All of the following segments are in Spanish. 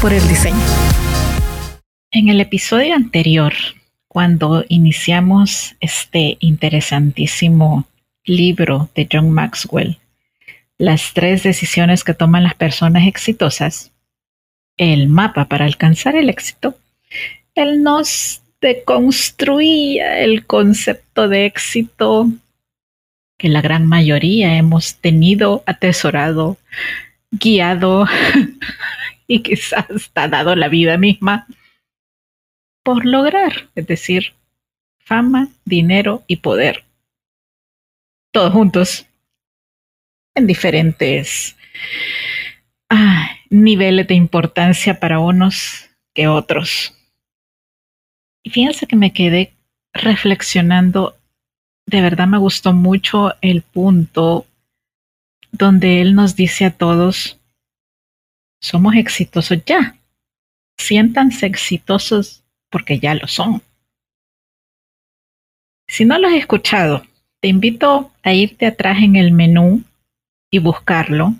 Por el diseño. En el episodio anterior, cuando iniciamos este interesantísimo libro de John Maxwell, Las tres decisiones que toman las personas exitosas, el mapa para alcanzar el éxito, él nos deconstruía el concepto de éxito que la gran mayoría hemos tenido, atesorado, guiado y quizás hasta dado la vida misma por lograr, es decir, fama, dinero y poder. Todos juntos, en diferentes ah, niveles de importancia para unos que otros. Y fíjense que me quedé reflexionando, de verdad me gustó mucho el punto donde él nos dice a todos, somos exitosos ya. Siéntanse exitosos porque ya lo son. Si no lo has escuchado, te invito a irte atrás en el menú y buscarlo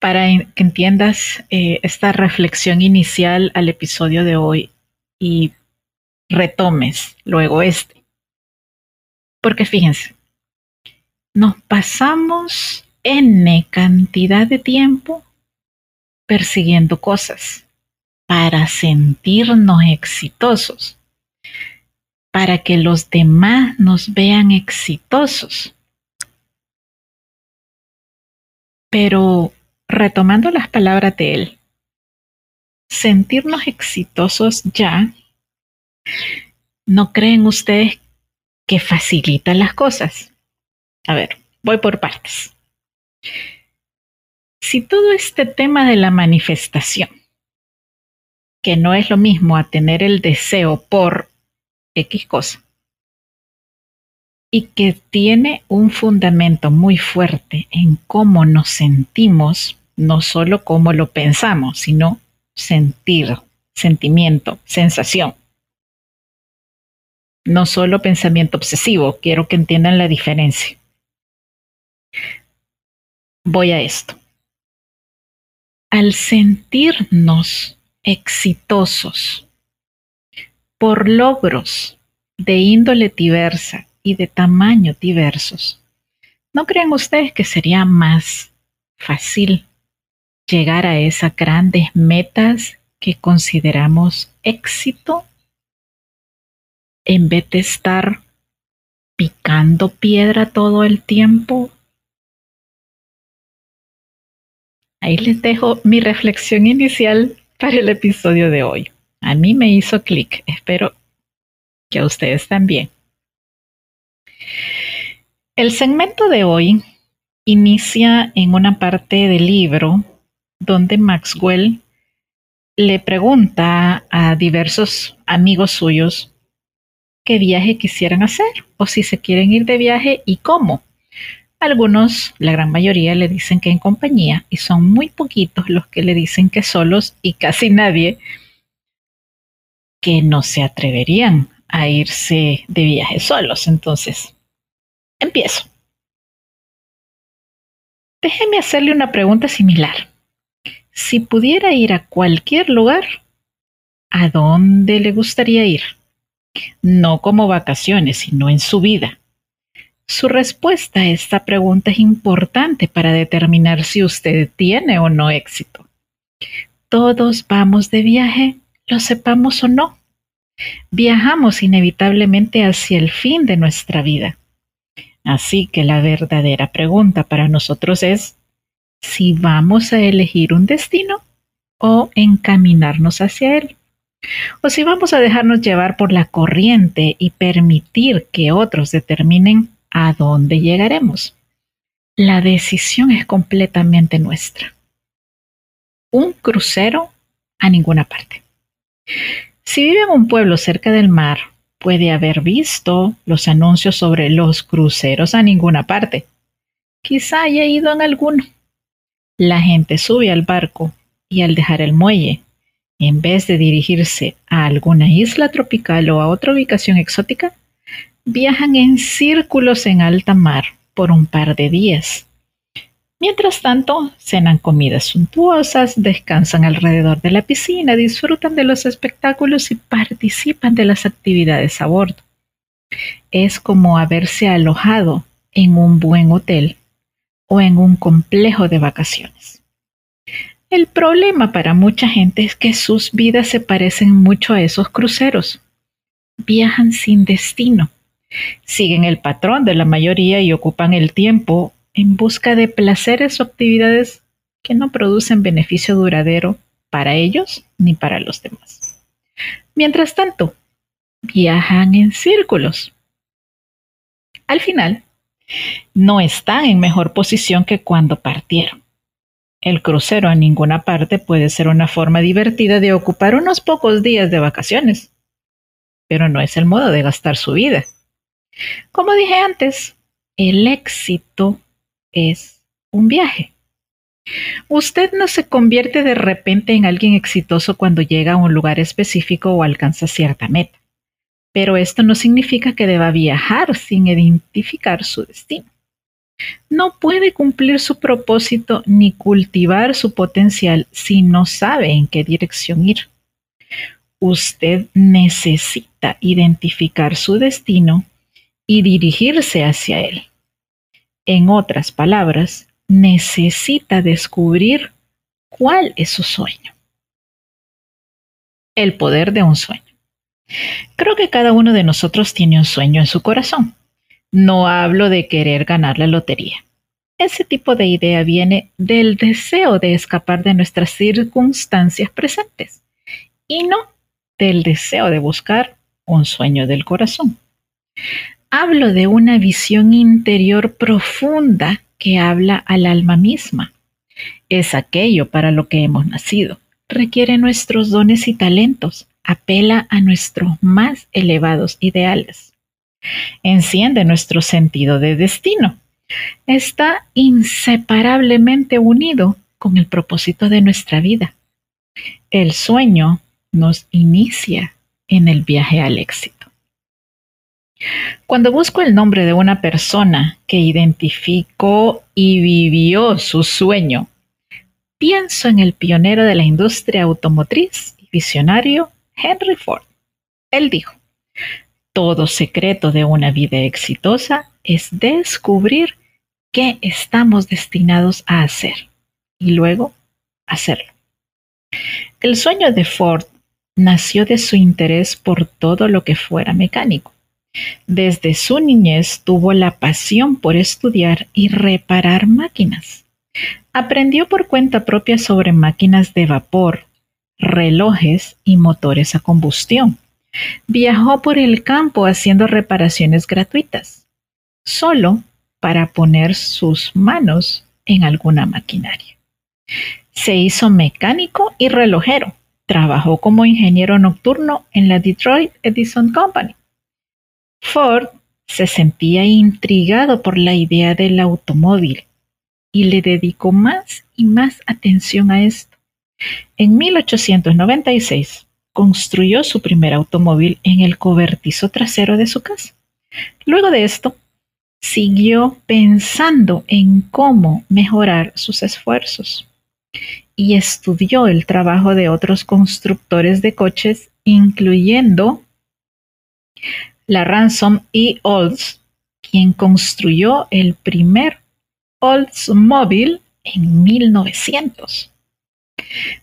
para que entiendas eh, esta reflexión inicial al episodio de hoy y retomes luego este. Porque fíjense, nos pasamos N cantidad de tiempo persiguiendo cosas para sentirnos exitosos, para que los demás nos vean exitosos. Pero retomando las palabras de él, sentirnos exitosos ya, ¿no creen ustedes que facilita las cosas? A ver, voy por partes. Si todo este tema de la manifestación, que no es lo mismo a tener el deseo por X cosa, y que tiene un fundamento muy fuerte en cómo nos sentimos, no solo cómo lo pensamos, sino sentir, sentimiento, sensación. No solo pensamiento obsesivo, quiero que entiendan la diferencia voy a esto. Al sentirnos exitosos por logros de índole diversa y de tamaño diversos, ¿no creen ustedes que sería más fácil llegar a esas grandes metas que consideramos éxito en vez de estar picando piedra todo el tiempo Ahí les dejo mi reflexión inicial para el episodio de hoy. A mí me hizo clic, espero que a ustedes también. El segmento de hoy inicia en una parte del libro donde Maxwell le pregunta a diversos amigos suyos qué viaje quisieran hacer o si se quieren ir de viaje y cómo. Algunos, la gran mayoría, le dicen que en compañía y son muy poquitos los que le dicen que solos y casi nadie que no se atreverían a irse de viaje solos. Entonces, empiezo. Déjeme hacerle una pregunta similar. Si pudiera ir a cualquier lugar, ¿a dónde le gustaría ir? No como vacaciones, sino en su vida. Su respuesta a esta pregunta es importante para determinar si usted tiene o no éxito. Todos vamos de viaje, lo sepamos o no. Viajamos inevitablemente hacia el fin de nuestra vida. Así que la verdadera pregunta para nosotros es si vamos a elegir un destino o encaminarnos hacia él. O si vamos a dejarnos llevar por la corriente y permitir que otros determinen a dónde llegaremos. La decisión es completamente nuestra. Un crucero a ninguna parte. Si vive en un pueblo cerca del mar, puede haber visto los anuncios sobre los cruceros a ninguna parte. Quizá haya ido en alguno. La gente sube al barco y al dejar el muelle, en vez de dirigirse a alguna isla tropical o a otra ubicación exótica, viajan en círculos en alta mar por un par de días. Mientras tanto, cenan comidas suntuosas, descansan alrededor de la piscina, disfrutan de los espectáculos y participan de las actividades a bordo. Es como haberse alojado en un buen hotel o en un complejo de vacaciones. El problema para mucha gente es que sus vidas se parecen mucho a esos cruceros. Viajan sin destino Siguen el patrón de la mayoría y ocupan el tiempo en busca de placeres o actividades que no producen beneficio duradero para ellos ni para los demás. Mientras tanto, viajan en círculos. Al final, no están en mejor posición que cuando partieron. El crucero a ninguna parte puede ser una forma divertida de ocupar unos pocos días de vacaciones, pero no es el modo de gastar su vida. Como dije antes, el éxito es un viaje. Usted no se convierte de repente en alguien exitoso cuando llega a un lugar específico o alcanza cierta meta, pero esto no significa que deba viajar sin identificar su destino. No puede cumplir su propósito ni cultivar su potencial si no sabe en qué dirección ir. Usted necesita identificar su destino y dirigirse hacia él. En otras palabras, necesita descubrir cuál es su sueño. El poder de un sueño. Creo que cada uno de nosotros tiene un sueño en su corazón. No hablo de querer ganar la lotería. Ese tipo de idea viene del deseo de escapar de nuestras circunstancias presentes y no del deseo de buscar un sueño del corazón. Hablo de una visión interior profunda que habla al alma misma. Es aquello para lo que hemos nacido. Requiere nuestros dones y talentos. Apela a nuestros más elevados ideales. Enciende nuestro sentido de destino. Está inseparablemente unido con el propósito de nuestra vida. El sueño nos inicia en el viaje al éxito. Cuando busco el nombre de una persona que identificó y vivió su sueño, pienso en el pionero de la industria automotriz y visionario Henry Ford. Él dijo, todo secreto de una vida exitosa es descubrir qué estamos destinados a hacer y luego hacerlo. El sueño de Ford nació de su interés por todo lo que fuera mecánico desde su niñez tuvo la pasión por estudiar y reparar máquinas. Aprendió por cuenta propia sobre máquinas de vapor, relojes y motores a combustión. Viajó por el campo haciendo reparaciones gratuitas, solo para poner sus manos en alguna maquinaria. Se hizo mecánico y relojero. Trabajó como ingeniero nocturno en la Detroit Edison Company Ford se sentía intrigado por la idea del automóvil y le dedicó más y más atención a esto. En 1896, construyó su primer automóvil en el cobertizo trasero de su casa. Luego de esto, siguió pensando en cómo mejorar sus esfuerzos y estudió el trabajo de otros constructores de coches, incluyendo la Ransom y Olds, quien construyó el primer Oldsmobile en 1900.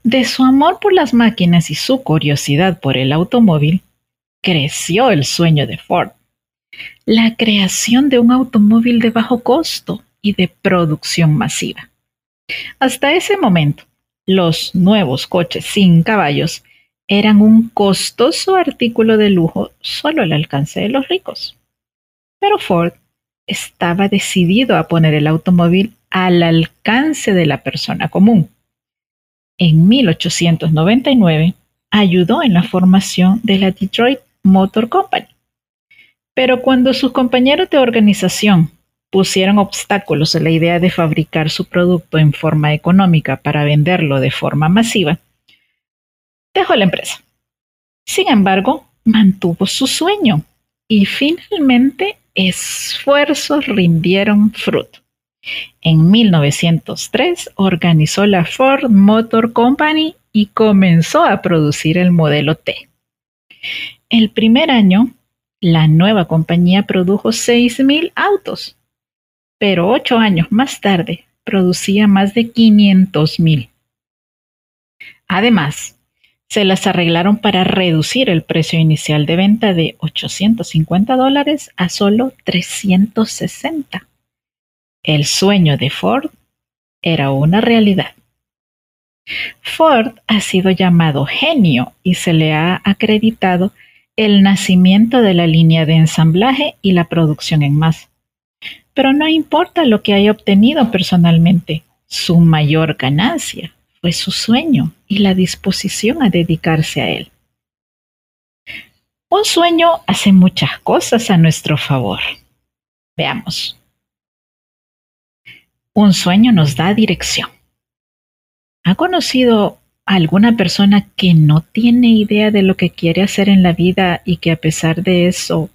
De su amor por las máquinas y su curiosidad por el automóvil, creció el sueño de Ford, la creación de un automóvil de bajo costo y de producción masiva. Hasta ese momento, los nuevos coches sin caballos eran un costoso artículo de lujo solo al alcance de los ricos. Pero Ford estaba decidido a poner el automóvil al alcance de la persona común. En 1899 ayudó en la formación de la Detroit Motor Company. Pero cuando sus compañeros de organización pusieron obstáculos a la idea de fabricar su producto en forma económica para venderlo de forma masiva, dejó la empresa. Sin embargo, mantuvo su sueño y finalmente esfuerzos rindieron fruto. En 1903 organizó la Ford Motor Company y comenzó a producir el modelo T. El primer año, la nueva compañía produjo 6.000 autos pero ocho años más tarde producía más de 500 mil. Además, se las arreglaron para reducir el precio inicial de venta de 850 dólares a solo 360. El sueño de Ford era una realidad. Ford ha sido llamado genio y se le ha acreditado el nacimiento de la línea de ensamblaje y la producción en masa. Pero no importa lo que haya obtenido personalmente, su mayor ganancia fue su sueño y la disposición a dedicarse a él. Un sueño hace muchas cosas a nuestro favor. Veamos. Un sueño nos da dirección. ¿Ha conocido a alguna persona que no tiene idea de lo que quiere hacer en la vida y que a pesar de eso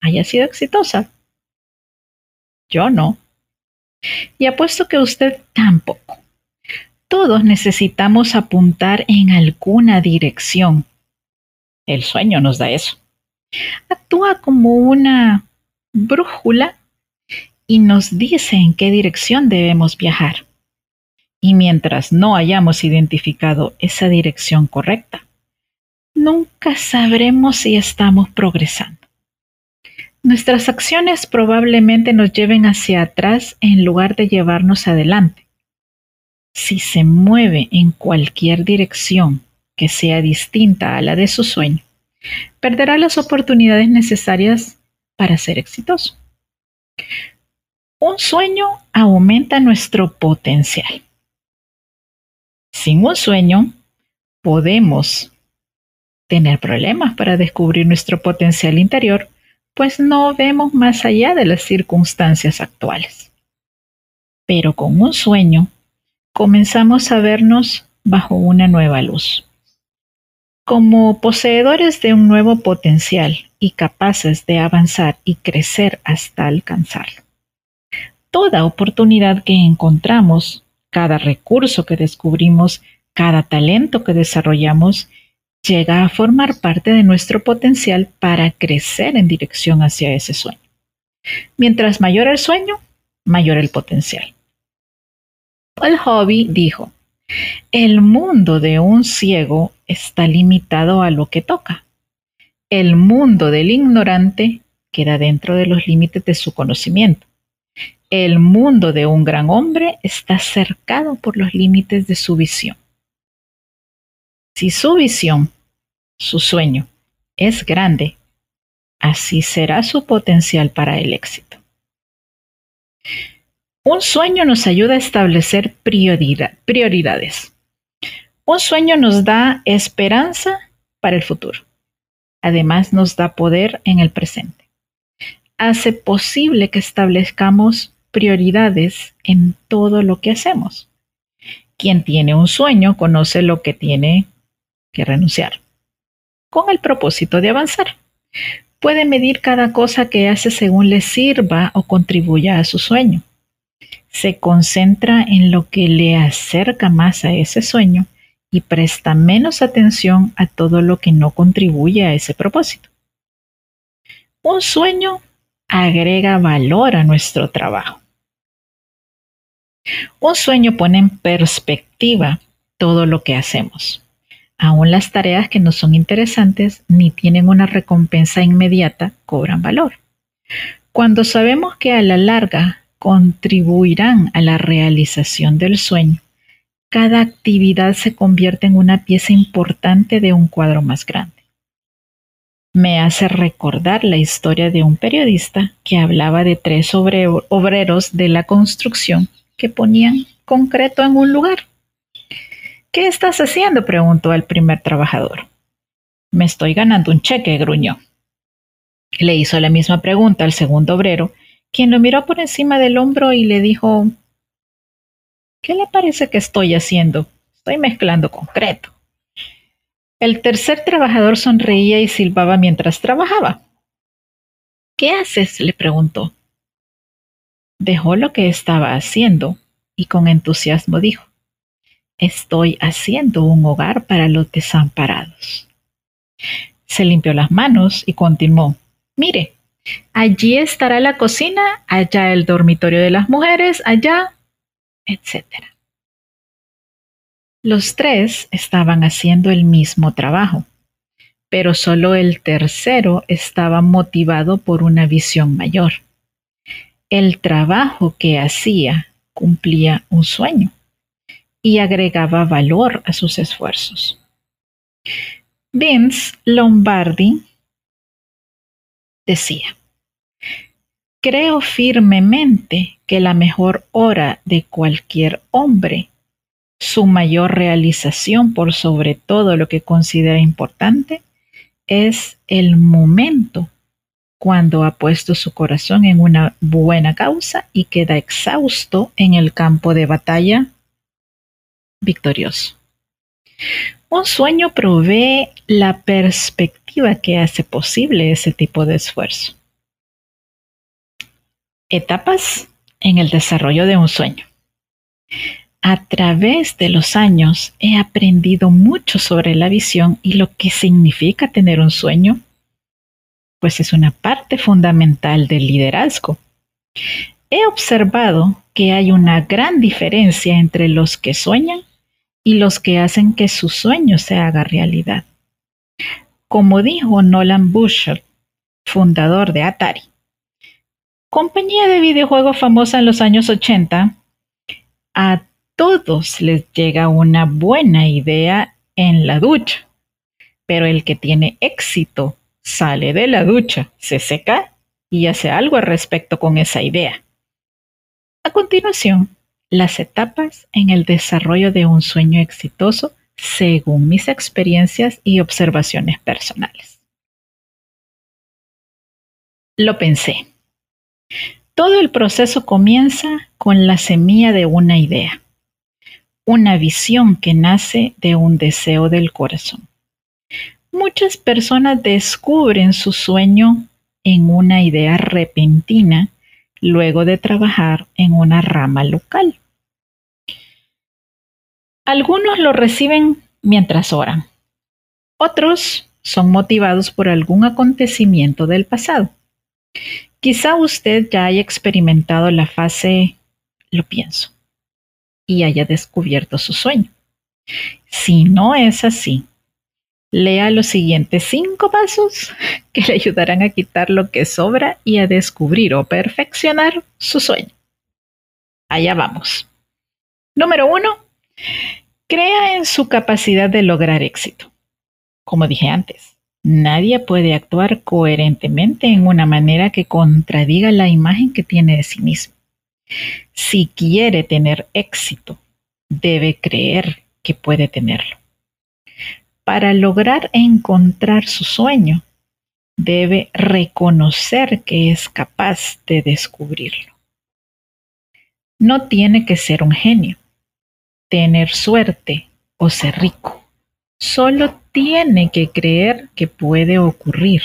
haya sido exitosa? Yo no. Y apuesto que usted tampoco. Todos necesitamos apuntar en alguna dirección. El sueño nos da eso. Actúa como una brújula y nos dice en qué dirección debemos viajar. Y mientras no hayamos identificado esa dirección correcta, nunca sabremos si estamos progresando. Nuestras acciones probablemente nos lleven hacia atrás en lugar de llevarnos adelante. Si se mueve en cualquier dirección que sea distinta a la de su sueño, perderá las oportunidades necesarias para ser exitoso. Un sueño aumenta nuestro potencial. Sin un sueño, podemos tener problemas para descubrir nuestro potencial interior pues no vemos más allá de las circunstancias actuales. Pero con un sueño comenzamos a vernos bajo una nueva luz. Como poseedores de un nuevo potencial y capaces de avanzar y crecer hasta alcanzarlo. Toda oportunidad que encontramos, cada recurso que descubrimos, cada talento que desarrollamos, llega a formar parte de nuestro potencial para crecer en dirección hacia ese sueño. Mientras mayor el sueño, mayor el potencial. Paul Hobby dijo, el mundo de un ciego está limitado a lo que toca. El mundo del ignorante queda dentro de los límites de su conocimiento. El mundo de un gran hombre está cercado por los límites de su visión. Si su visión, su sueño, es grande, así será su potencial para el éxito. Un sueño nos ayuda a establecer prioridades. Un sueño nos da esperanza para el futuro. Además nos da poder en el presente. Hace posible que establezcamos prioridades en todo lo que hacemos. Quien tiene un sueño conoce lo que tiene que renunciar. con el propósito de avanzar. Puede medir cada cosa que hace según le sirva o contribuya a su sueño. Se concentra en lo que le acerca más a ese sueño y presta menos atención a todo lo que no contribuye a ese propósito. Un sueño agrega valor a nuestro trabajo. Un sueño pone en perspectiva todo lo que hacemos. Aún las tareas que no son interesantes ni tienen una recompensa inmediata cobran valor. Cuando sabemos que a la larga contribuirán a la realización del sueño, cada actividad se convierte en una pieza importante de un cuadro más grande. Me hace recordar la historia de un periodista que hablaba de tres obreros de la construcción que ponían concreto en un lugar. ¿Qué estás haciendo? preguntó el primer trabajador. Me estoy ganando un cheque, gruñó. Le hizo la misma pregunta al segundo obrero, quien lo miró por encima del hombro y le dijo ¿Qué le parece que estoy haciendo? Estoy mezclando concreto. El tercer trabajador sonreía y silbaba mientras trabajaba. ¿Qué haces? le preguntó. Dejó lo que estaba haciendo y con entusiasmo dijo, Estoy haciendo un hogar para los desamparados. Se limpió las manos y continuó, Mire, allí estará la cocina, allá el dormitorio de las mujeres, allá etc. Los tres estaban haciendo el mismo trabajo, pero solo el tercero estaba motivado por una visión mayor. El trabajo que hacía cumplía un sueño y agregaba valor a sus esfuerzos. Vince Lombardi decía, Creo firmemente que la mejor hora de cualquier hombre, su mayor realización por sobre todo lo que considera importante, es el momento cuando ha puesto su corazón en una buena causa y queda exhausto en el campo de batalla victorioso. Un sueño provee la perspectiva que hace posible ese tipo de esfuerzo. Etapas en el desarrollo de un sueño. A través de los años he aprendido mucho sobre la visión y lo que significa tener un sueño, pues es una parte fundamental del liderazgo. He observado que hay una gran diferencia entre los que sueñan y los que hacen que su sueño se haga realidad. Como dijo Nolan Bushnell, fundador de Atari, compañía de videojuegos famosa en los años 80, a todos les llega una buena idea en la ducha, pero el que tiene éxito sale de la ducha, se seca y hace algo al respecto con esa idea. A continuación, las etapas en el desarrollo de un sueño exitoso según mis experiencias y observaciones personales. Lo pensé. Todo el proceso comienza con la semilla de una idea, una visión que nace de un deseo del corazón. Muchas personas descubren su sueño en una idea repentina luego de trabajar en una rama local. Algunos lo reciben mientras oran. Otros son motivados por algún acontecimiento del pasado. Quizá usted ya haya experimentado la fase lo pienso y haya descubierto su sueño. Si no es así, lea los siguientes cinco pasos que le ayudarán a quitar lo que sobra y a descubrir o perfeccionar su sueño. Allá vamos. Número uno, crea en su capacidad de lograr éxito. Como dije antes, Nadie puede actuar coherentemente en una manera que contradiga la imagen que tiene de sí mismo. Si quiere tener éxito, debe creer que puede tenerlo. Para lograr encontrar su sueño, debe reconocer que es capaz de descubrirlo. No tiene que ser un genio, tener suerte o ser rico. Solo tiene que creer que puede ocurrir.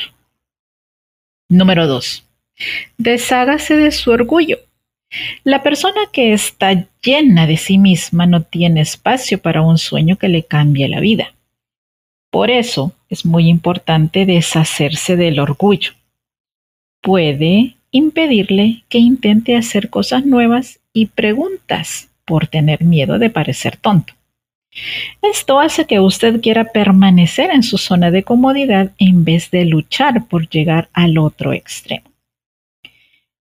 Número 2. Deshágase de su orgullo. La persona que está llena de sí misma no tiene espacio para un sueño que le cambie la vida. Por eso es muy importante deshacerse del orgullo. Puede impedirle que intente hacer cosas nuevas y preguntas por tener miedo de parecer tonto. Esto hace que usted quiera permanecer en su zona de comodidad en vez de luchar por llegar al otro extremo.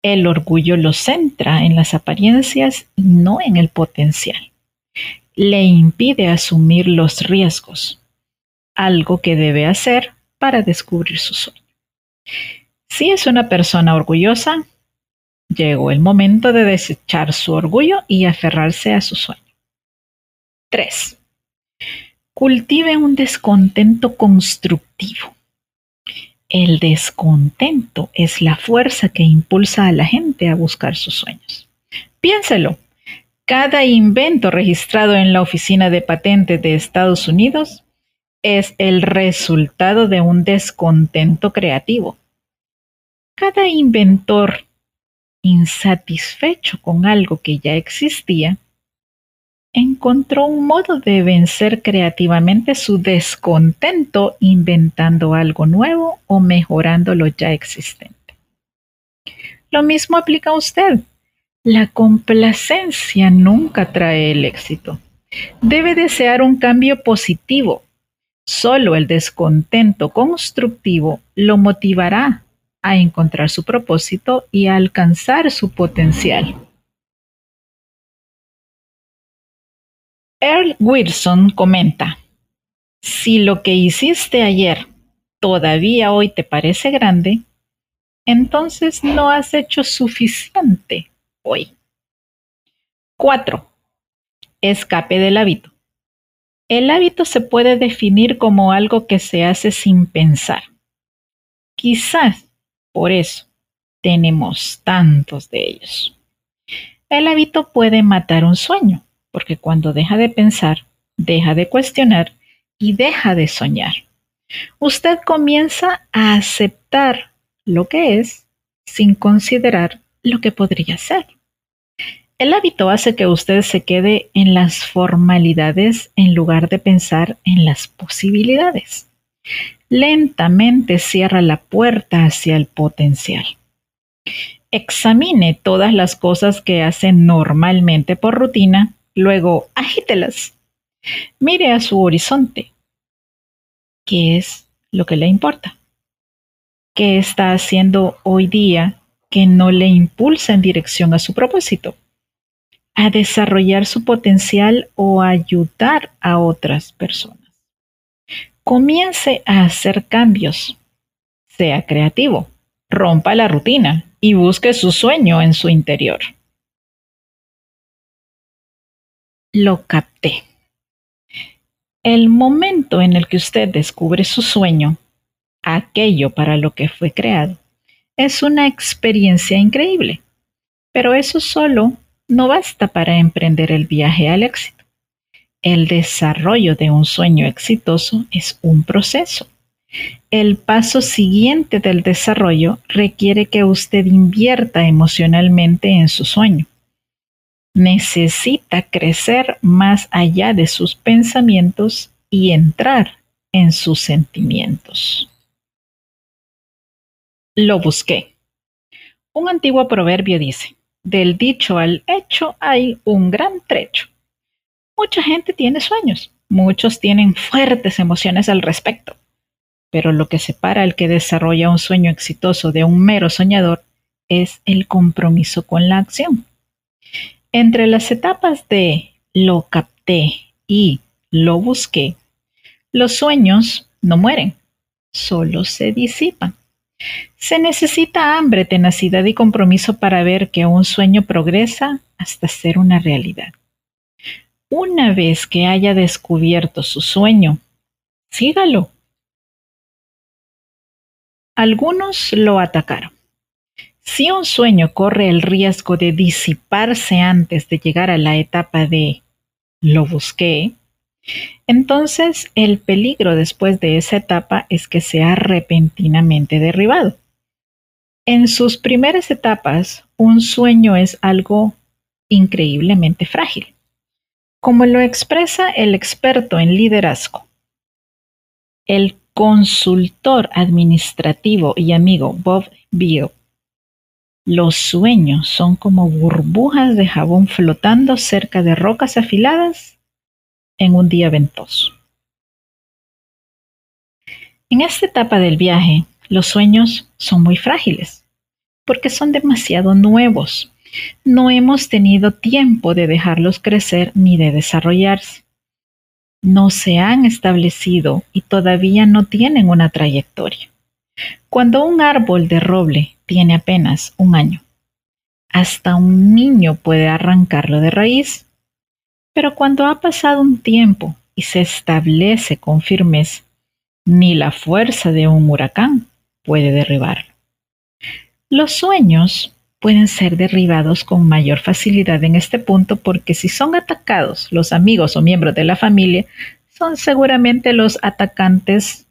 El orgullo lo centra en las apariencias y no en el potencial. Le impide asumir los riesgos, algo que debe hacer para descubrir su sueño. Si es una persona orgullosa, llegó el momento de desechar su orgullo y aferrarse a su sueño. 3. Cultive un descontento constructivo. El descontento es la fuerza que impulsa a la gente a buscar sus sueños. Piénselo. Cada invento registrado en la Oficina de Patentes de Estados Unidos es el resultado de un descontento creativo. Cada inventor insatisfecho con algo que ya existía encontró un modo de vencer creativamente su descontento inventando algo nuevo o mejorando lo ya existente. Lo mismo aplica a usted. La complacencia nunca trae el éxito. Debe desear un cambio positivo. Solo el descontento constructivo lo motivará a encontrar su propósito y a alcanzar su potencial. Earl Wilson comenta, si lo que hiciste ayer todavía hoy te parece grande, entonces no has hecho suficiente hoy. 4. Escape del hábito. El hábito se puede definir como algo que se hace sin pensar. Quizás por eso tenemos tantos de ellos. El hábito puede matar un sueño porque cuando deja de pensar, deja de cuestionar y deja de soñar. Usted comienza a aceptar lo que es sin considerar lo que podría ser. El hábito hace que usted se quede en las formalidades en lugar de pensar en las posibilidades. Lentamente cierra la puerta hacia el potencial. Examine todas las cosas que hace normalmente por rutina Luego, agítelas. Mire a su horizonte. ¿Qué es lo que le importa? ¿Qué está haciendo hoy día que no le impulsa en dirección a su propósito? A desarrollar su potencial o ayudar a otras personas. Comience a hacer cambios. Sea creativo. Rompa la rutina y busque su sueño en su interior. lo capté. El momento en el que usted descubre su sueño, aquello para lo que fue creado, es una experiencia increíble. Pero eso solo no basta para emprender el viaje al éxito. El desarrollo de un sueño exitoso es un proceso. El paso siguiente del desarrollo requiere que usted invierta emocionalmente en su sueño necesita crecer más allá de sus pensamientos y entrar en sus sentimientos. Lo busqué. Un antiguo proverbio dice, del dicho al hecho hay un gran trecho. Mucha gente tiene sueños, muchos tienen fuertes emociones al respecto, pero lo que separa al que desarrolla un sueño exitoso de un mero soñador es el compromiso con la acción. Entre las etapas de lo capté y lo busqué, los sueños no mueren, solo se disipan. Se necesita hambre, tenacidad y compromiso para ver que un sueño progresa hasta ser una realidad. Una vez que haya descubierto su sueño, sígalo. Algunos lo atacaron si un sueño corre el riesgo de disiparse antes de llegar a la etapa de lo busqué, Entonces, el peligro después de esa etapa es que sea repentinamente derribado. En sus primeras etapas, un sueño es algo increíblemente frágil. Como lo expresa el experto en liderazgo, el consultor administrativo y amigo Bob Beale, los sueños son como burbujas de jabón flotando cerca de rocas afiladas en un día ventoso. En esta etapa del viaje, los sueños son muy frágiles porque son demasiado nuevos. No hemos tenido tiempo de dejarlos crecer ni de desarrollarse. No se han establecido y todavía no tienen una trayectoria. Cuando un árbol de roble tiene apenas un año, hasta un niño puede arrancarlo de raíz pero cuando ha pasado un tiempo y se establece con firmeza, ni la fuerza de un huracán puede derribarlo. Los sueños pueden ser derribados con mayor facilidad en este punto porque si son atacados los amigos o miembros de la familia, son seguramente los atacantes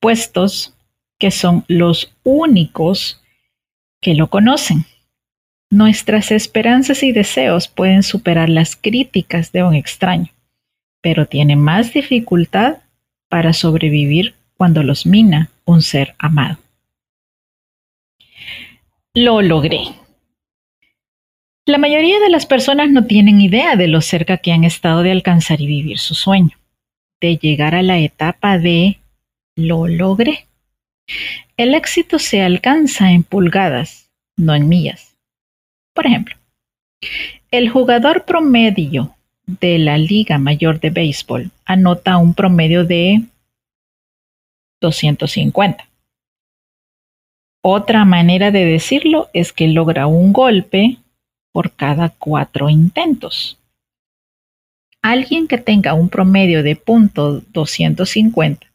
puestos que son los únicos que lo conocen. Nuestras esperanzas y deseos pueden superar las críticas de un extraño, pero tiene más dificultad para sobrevivir cuando los mina un ser amado. Lo logré. La mayoría de las personas no tienen idea de lo cerca que han estado de alcanzar y vivir su sueño, de llegar a la etapa de lo logré. El éxito se alcanza en pulgadas, no en millas. Por ejemplo, el jugador promedio de la Liga Mayor de Béisbol anota un promedio de 250. Otra manera de decirlo es que logra un golpe por cada cuatro intentos. Alguien que tenga un promedio de punto 250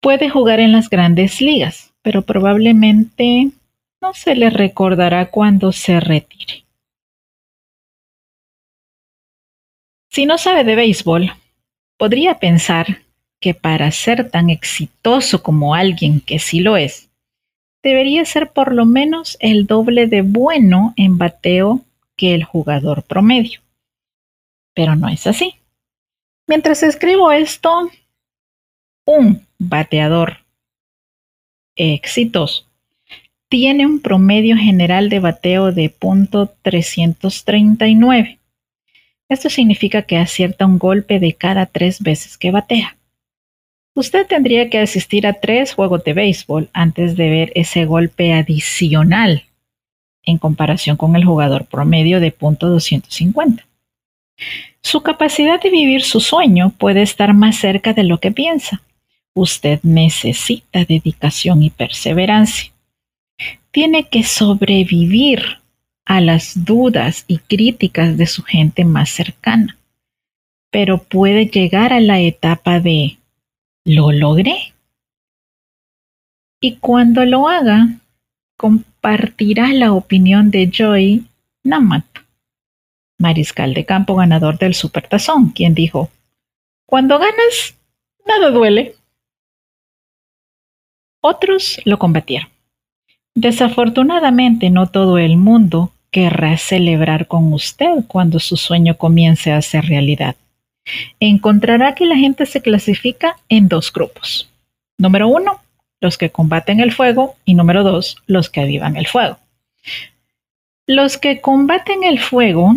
puede jugar en las grandes ligas, pero probablemente no se le recordará cuando se retire. Si no sabe de béisbol, podría pensar que para ser tan exitoso como alguien que sí lo es, debería ser por lo menos el doble de bueno en bateo que el jugador promedio. Pero no es así. Mientras escribo esto, un bateador exitoso tiene un promedio general de bateo de .339. Esto significa que acierta un golpe de cada tres veces que batea. Usted tendría que asistir a tres juegos de béisbol antes de ver ese golpe adicional en comparación con el jugador promedio de .250. Su capacidad de vivir su sueño puede estar más cerca de lo que piensa. Usted necesita dedicación y perseverancia tiene que sobrevivir a las dudas y críticas de su gente más cercana, pero puede llegar a la etapa de lo logré. Y cuando lo haga, compartirá la opinión de Joy Namat, mariscal de campo ganador del Supertazón, quien dijo, cuando ganas, nada duele. Otros lo combatieron. Desafortunadamente no todo el mundo querrá celebrar con usted cuando su sueño comience a ser realidad. Encontrará que la gente se clasifica en dos grupos. Número uno, los que combaten el fuego y número dos, los que avivan el fuego. Los que combaten el fuego,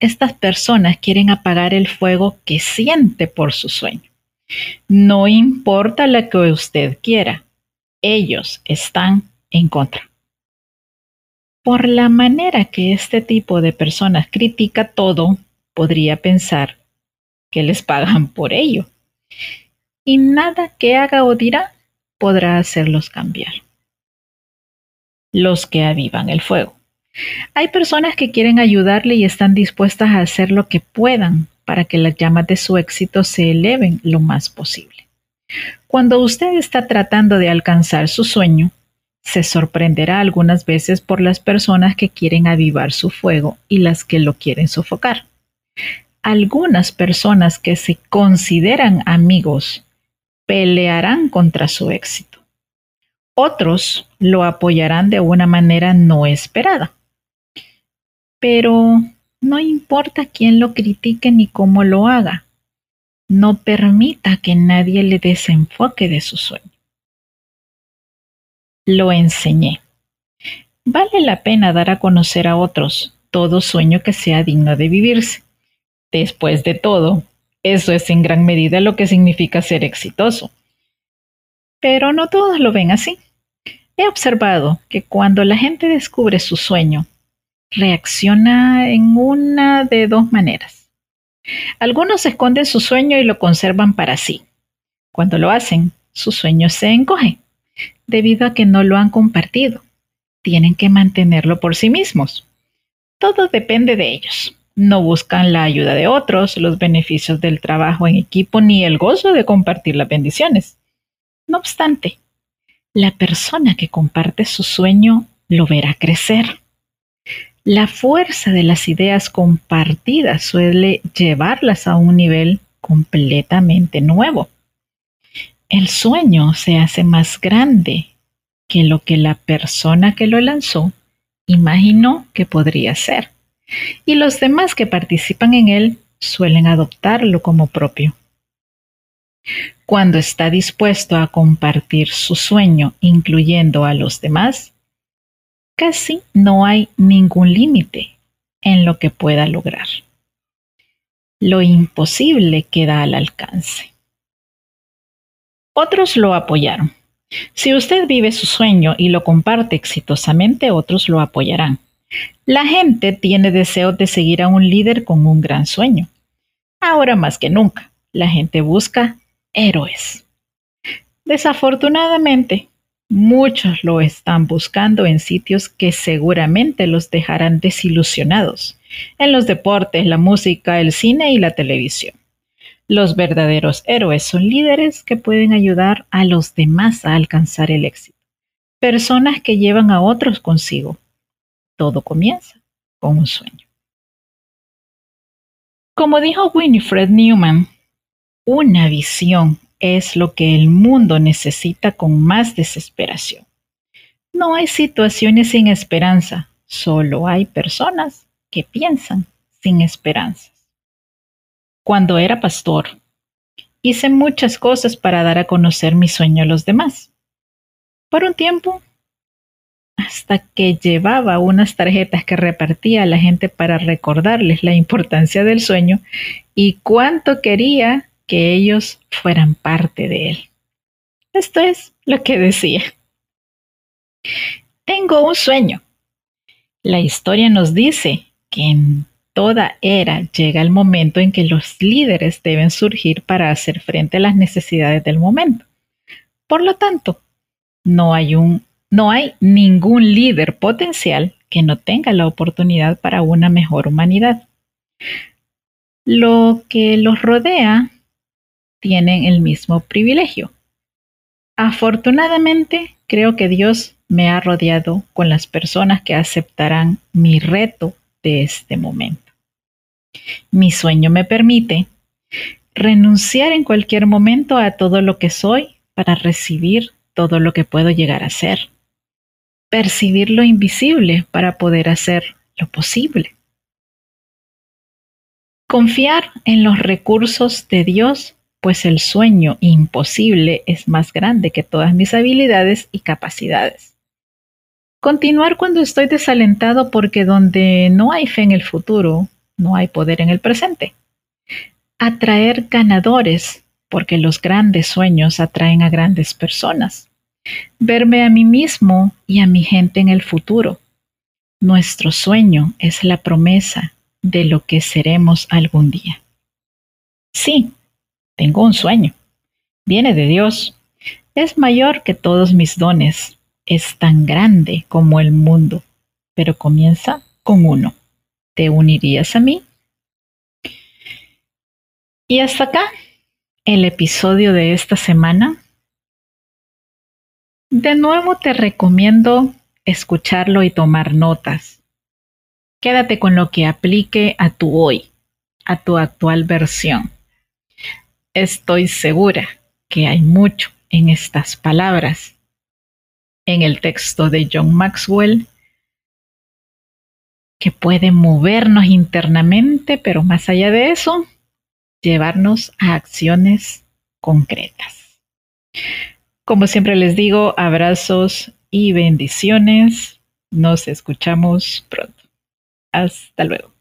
estas personas quieren apagar el fuego que siente por su sueño. No importa lo que usted quiera, ellos están en contra. Por la manera que este tipo de personas critica todo, podría pensar que les pagan por ello. Y nada que haga o dirá podrá hacerlos cambiar. Los que avivan el fuego. Hay personas que quieren ayudarle y están dispuestas a hacer lo que puedan para que las llamas de su éxito se eleven lo más posible. Cuando usted está tratando de alcanzar su sueño, se sorprenderá algunas veces por las personas que quieren avivar su fuego y las que lo quieren sofocar. Algunas personas que se consideran amigos pelearán contra su éxito. Otros lo apoyarán de una manera no esperada. Pero no importa quién lo critique ni cómo lo haga. No permita que nadie le desenfoque de su sueño. Lo enseñé. Vale la pena dar a conocer a otros todo sueño que sea digno de vivirse. Después de todo, eso es en gran medida lo que significa ser exitoso. Pero no todos lo ven así. He observado que cuando la gente descubre su sueño, reacciona en una de dos maneras. Algunos esconden su sueño y lo conservan para sí. Cuando lo hacen, su sueño se encoge, debido a que no lo han compartido. Tienen que mantenerlo por sí mismos. Todo depende de ellos. No buscan la ayuda de otros, los beneficios del trabajo en equipo ni el gozo de compartir las bendiciones. No obstante, la persona que comparte su sueño lo verá crecer. La fuerza de las ideas compartidas suele llevarlas a un nivel completamente nuevo. El sueño se hace más grande que lo que la persona que lo lanzó imaginó que podría ser, y los demás que participan en él suelen adoptarlo como propio. Cuando está dispuesto a compartir su sueño, incluyendo a los demás, casi no hay ningún límite en lo que pueda lograr. Lo imposible queda al alcance. Otros lo apoyaron. Si usted vive su sueño y lo comparte exitosamente, otros lo apoyarán. La gente tiene deseo de seguir a un líder con un gran sueño. Ahora más que nunca, la gente busca héroes. Desafortunadamente, muchos lo están buscando en sitios que seguramente los dejarán desilusionados, en los deportes, la música, el cine y la televisión. Los verdaderos héroes son líderes que pueden ayudar a los demás a alcanzar el éxito, personas que llevan a otros consigo. Todo comienza con un sueño. Como dijo Winifred Newman, una visión es lo que el mundo necesita con más desesperación. No hay situaciones sin esperanza, solo hay personas que piensan sin esperanzas. Cuando era pastor, hice muchas cosas para dar a conocer mi sueño a los demás. Por un tiempo, hasta que llevaba unas tarjetas que repartía a la gente para recordarles la importancia del sueño y cuánto quería que ellos fueran parte de él. Esto es lo que decía. Tengo un sueño. La historia nos dice que en toda era llega el momento en que los líderes deben surgir para hacer frente a las necesidades del momento. Por lo tanto, no hay, un, no hay ningún líder potencial que no tenga la oportunidad para una mejor humanidad. Lo que los rodea tienen el mismo privilegio. Afortunadamente, creo que Dios me ha rodeado con las personas que aceptarán mi reto de este momento. Mi sueño me permite renunciar en cualquier momento a todo lo que soy para recibir todo lo que puedo llegar a ser. Percibir lo invisible para poder hacer lo posible. Confiar en los recursos de Dios pues el sueño imposible es más grande que todas mis habilidades y capacidades. Continuar cuando estoy desalentado porque donde no hay fe en el futuro, no hay poder en el presente. Atraer ganadores porque los grandes sueños atraen a grandes personas. Verme a mí mismo y a mi gente en el futuro. Nuestro sueño es la promesa de lo que seremos algún día. Sí, tengo un sueño. Viene de Dios. Es mayor que todos mis dones. Es tan grande como el mundo, pero comienza con uno. ¿Te unirías a mí? Y hasta acá el episodio de esta semana. De nuevo te recomiendo escucharlo y tomar notas. Quédate con lo que aplique a tu hoy a tu actual versión. Estoy segura que hay mucho en estas palabras en el texto de John Maxwell que puede movernos internamente, pero más allá de eso, llevarnos a acciones concretas. Como siempre les digo, abrazos y bendiciones. Nos escuchamos pronto. Hasta luego.